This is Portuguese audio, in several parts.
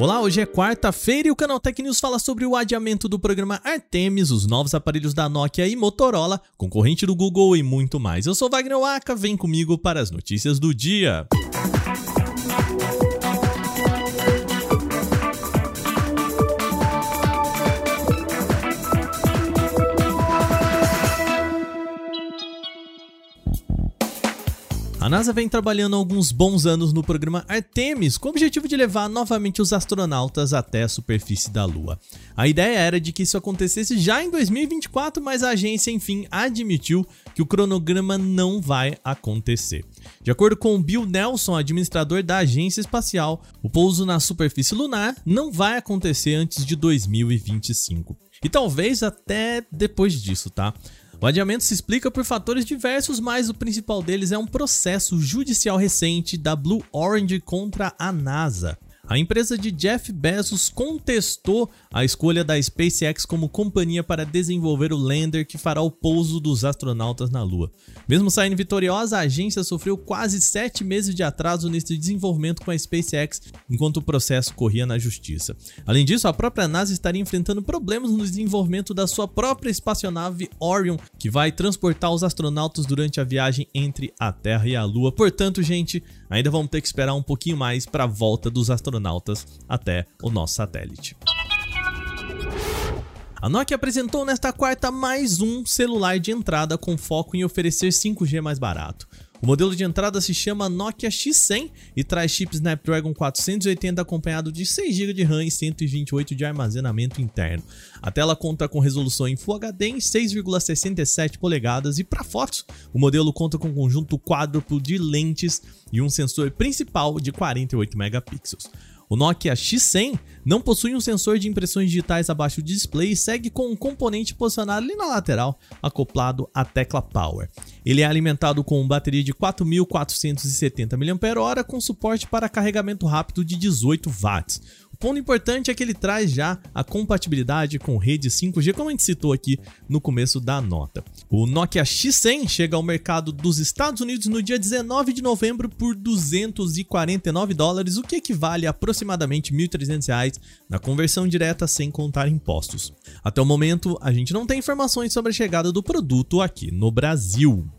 Olá, hoje é quarta-feira e o Canal Tech News fala sobre o adiamento do programa Artemis, os novos aparelhos da Nokia e Motorola, concorrente do Google e muito mais. Eu sou Wagner Waka, vem comigo para as notícias do dia. A NASA vem trabalhando há alguns bons anos no programa Artemis com o objetivo de levar novamente os astronautas até a superfície da Lua. A ideia era de que isso acontecesse já em 2024, mas a agência enfim admitiu que o cronograma não vai acontecer. De acordo com Bill Nelson, administrador da agência espacial, o pouso na superfície lunar não vai acontecer antes de 2025. E talvez até depois disso, tá? O adiamento se explica por fatores diversos, mas o principal deles é um processo judicial recente da Blue Orange contra a NASA. A empresa de Jeff Bezos contestou a escolha da SpaceX como companhia para desenvolver o lander que fará o pouso dos astronautas na Lua. Mesmo saindo vitoriosa, a agência sofreu quase sete meses de atraso nesse desenvolvimento com a SpaceX, enquanto o processo corria na justiça. Além disso, a própria NASA estaria enfrentando problemas no desenvolvimento da sua própria espaçonave Orion, que vai transportar os astronautas durante a viagem entre a Terra e a Lua. Portanto, gente, ainda vamos ter que esperar um pouquinho mais para a volta dos astronautas até o nosso satélite. A Nokia apresentou nesta quarta mais um celular de entrada com foco em oferecer 5G mais barato. O modelo de entrada se chama Nokia X100 e traz chip Snapdragon 480 acompanhado de 6 GB de RAM e 128 de armazenamento interno. A tela conta com resolução em Full HD em 6,67 polegadas e para fotos, o modelo conta com um conjunto quádruplo de lentes e um sensor principal de 48 megapixels. O Nokia X100 não possui um sensor de impressões digitais abaixo do display e segue com um componente posicionado ali na lateral, acoplado à tecla Power. Ele é alimentado com bateria de 4.470 mAh com suporte para carregamento rápido de 18 watts. Ponto importante é que ele traz já a compatibilidade com rede 5G, como a gente citou aqui no começo da nota. O Nokia X100 chega ao mercado dos Estados Unidos no dia 19 de novembro por 249 dólares, o que equivale a aproximadamente 1.300 reais na conversão direta sem contar impostos. Até o momento, a gente não tem informações sobre a chegada do produto aqui no Brasil.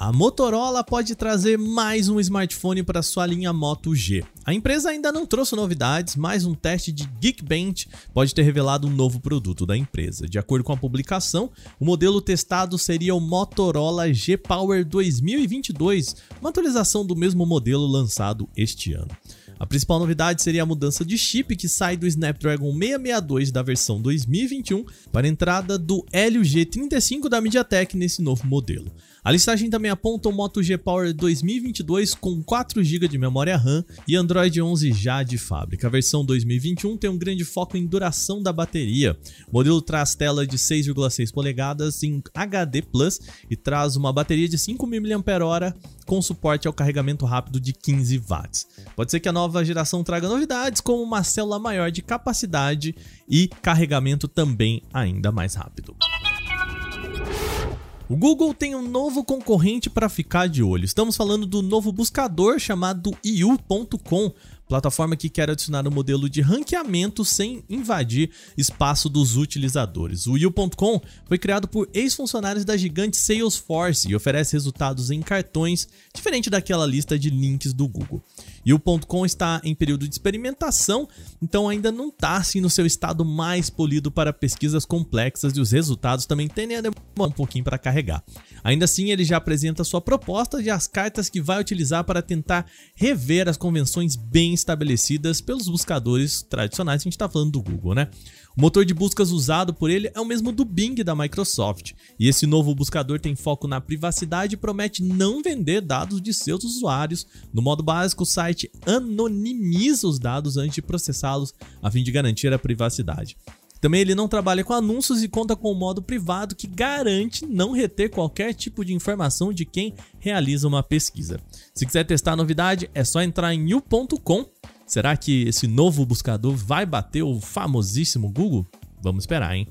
A Motorola pode trazer mais um smartphone para sua linha Moto G. A empresa ainda não trouxe novidades, mas um teste de Geekbench pode ter revelado um novo produto da empresa. De acordo com a publicação, o modelo testado seria o Motorola G Power 2022, uma atualização do mesmo modelo lançado este ano. A principal novidade seria a mudança de chip que sai do Snapdragon 662 da versão 2021 para a entrada do Helio G35 da MediaTek nesse novo modelo. A listagem também aponta o Moto G Power 2022 com 4 GB de memória RAM e Android 11 já de fábrica. A versão 2021 tem um grande foco em duração da bateria. O modelo traz tela de 6,6 polegadas em HD Plus e traz uma bateria de 5.000 mAh com suporte ao carregamento rápido de 15 watts. Pode ser que a nova geração traga novidades como uma célula maior de capacidade e carregamento também ainda mais rápido. O Google tem um novo concorrente para ficar de olho. Estamos falando do novo buscador chamado iu.com, plataforma que quer adicionar um modelo de ranqueamento sem invadir espaço dos utilizadores. O You.com foi criado por ex-funcionários da gigante Salesforce e oferece resultados em cartões, diferente daquela lista de links do Google. You.com está em período de experimentação, então ainda não está assim no seu estado mais polido para pesquisas complexas e os resultados também tendem a demorar um pouquinho para carregar. Ainda assim, ele já apresenta sua proposta e as cartas que vai utilizar para tentar rever as convenções bem estabelecidas pelos buscadores tradicionais, a gente está falando do Google, né? O motor de buscas usado por ele é o mesmo do Bing da Microsoft, e esse novo buscador tem foco na privacidade e promete não vender dados de seus usuários. No modo básico, o site anonimiza os dados antes de processá-los a fim de garantir a privacidade. Também ele não trabalha com anúncios e conta com um modo privado que garante não reter qualquer tipo de informação de quem realiza uma pesquisa. Se quiser testar a novidade, é só entrar em new.com. Será que esse novo buscador vai bater o famosíssimo Google? Vamos esperar, hein?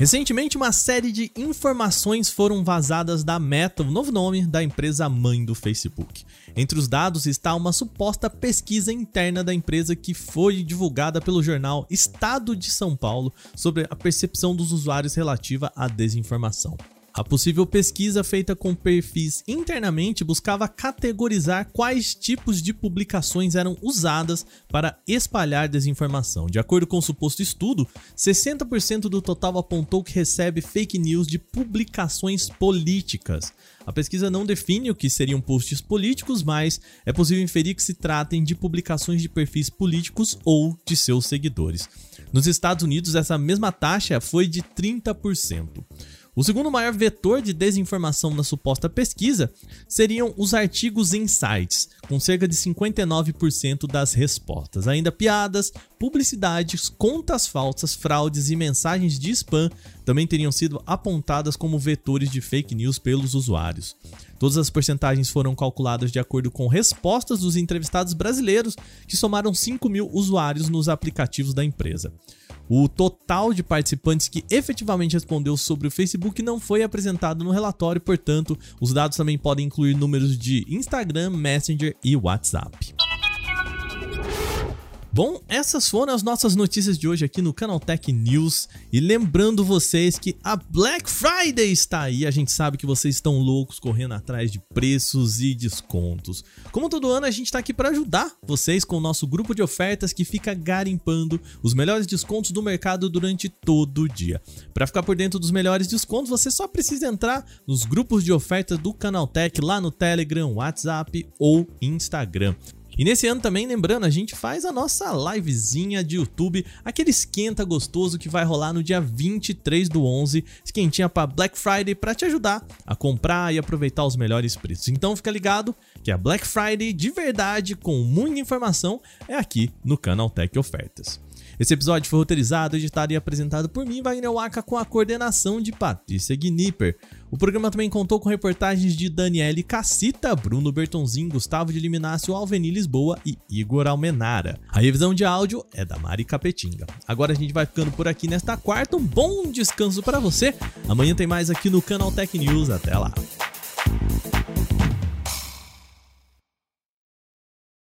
Recentemente, uma série de informações foram vazadas da Meta, o novo nome da empresa mãe do Facebook. Entre os dados está uma suposta pesquisa interna da empresa que foi divulgada pelo jornal Estado de São Paulo sobre a percepção dos usuários relativa à desinformação. A possível pesquisa feita com perfis internamente buscava categorizar quais tipos de publicações eram usadas para espalhar desinformação. De acordo com o suposto estudo, 60% do total apontou que recebe fake news de publicações políticas. A pesquisa não define o que seriam posts políticos, mas é possível inferir que se tratem de publicações de perfis políticos ou de seus seguidores. Nos Estados Unidos, essa mesma taxa foi de 30%. O segundo maior vetor de desinformação na suposta pesquisa seriam os artigos em sites, com cerca de 59% das respostas. Ainda piadas, publicidades, contas falsas, fraudes e mensagens de spam também teriam sido apontadas como vetores de fake news pelos usuários. Todas as porcentagens foram calculadas de acordo com respostas dos entrevistados brasileiros, que somaram 5 mil usuários nos aplicativos da empresa. O total de participantes que efetivamente respondeu sobre o Facebook não foi apresentado no relatório, portanto, os dados também podem incluir números de Instagram, Messenger e WhatsApp. Bom, essas foram as nossas notícias de hoje aqui no Canaltech News. E lembrando vocês que a Black Friday está aí. A gente sabe que vocês estão loucos correndo atrás de preços e descontos. Como todo ano, a gente está aqui para ajudar vocês com o nosso grupo de ofertas que fica garimpando os melhores descontos do mercado durante todo o dia. Para ficar por dentro dos melhores descontos, você só precisa entrar nos grupos de ofertas do Canaltech lá no Telegram, WhatsApp ou Instagram. E nesse ano também, lembrando, a gente faz a nossa livezinha de YouTube, aquele esquenta gostoso que vai rolar no dia 23 do 11, esquentinha para Black Friday para te ajudar a comprar e aproveitar os melhores preços. Então fica ligado que a Black Friday de verdade, com muita informação, é aqui no canal Tech Ofertas. Esse episódio foi roteirizado, editado e apresentado por mim, Wagner Waka, com a coordenação de Patrícia Gnipper. O programa também contou com reportagens de Daniele Cassita, Bruno Bertonzin, Gustavo de Liminácio, Alveni Lisboa e Igor Almenara. A revisão de áudio é da Mari Capetinga. Agora a gente vai ficando por aqui nesta quarta. Um bom descanso para você. Amanhã tem mais aqui no Canal Tech News. Até lá.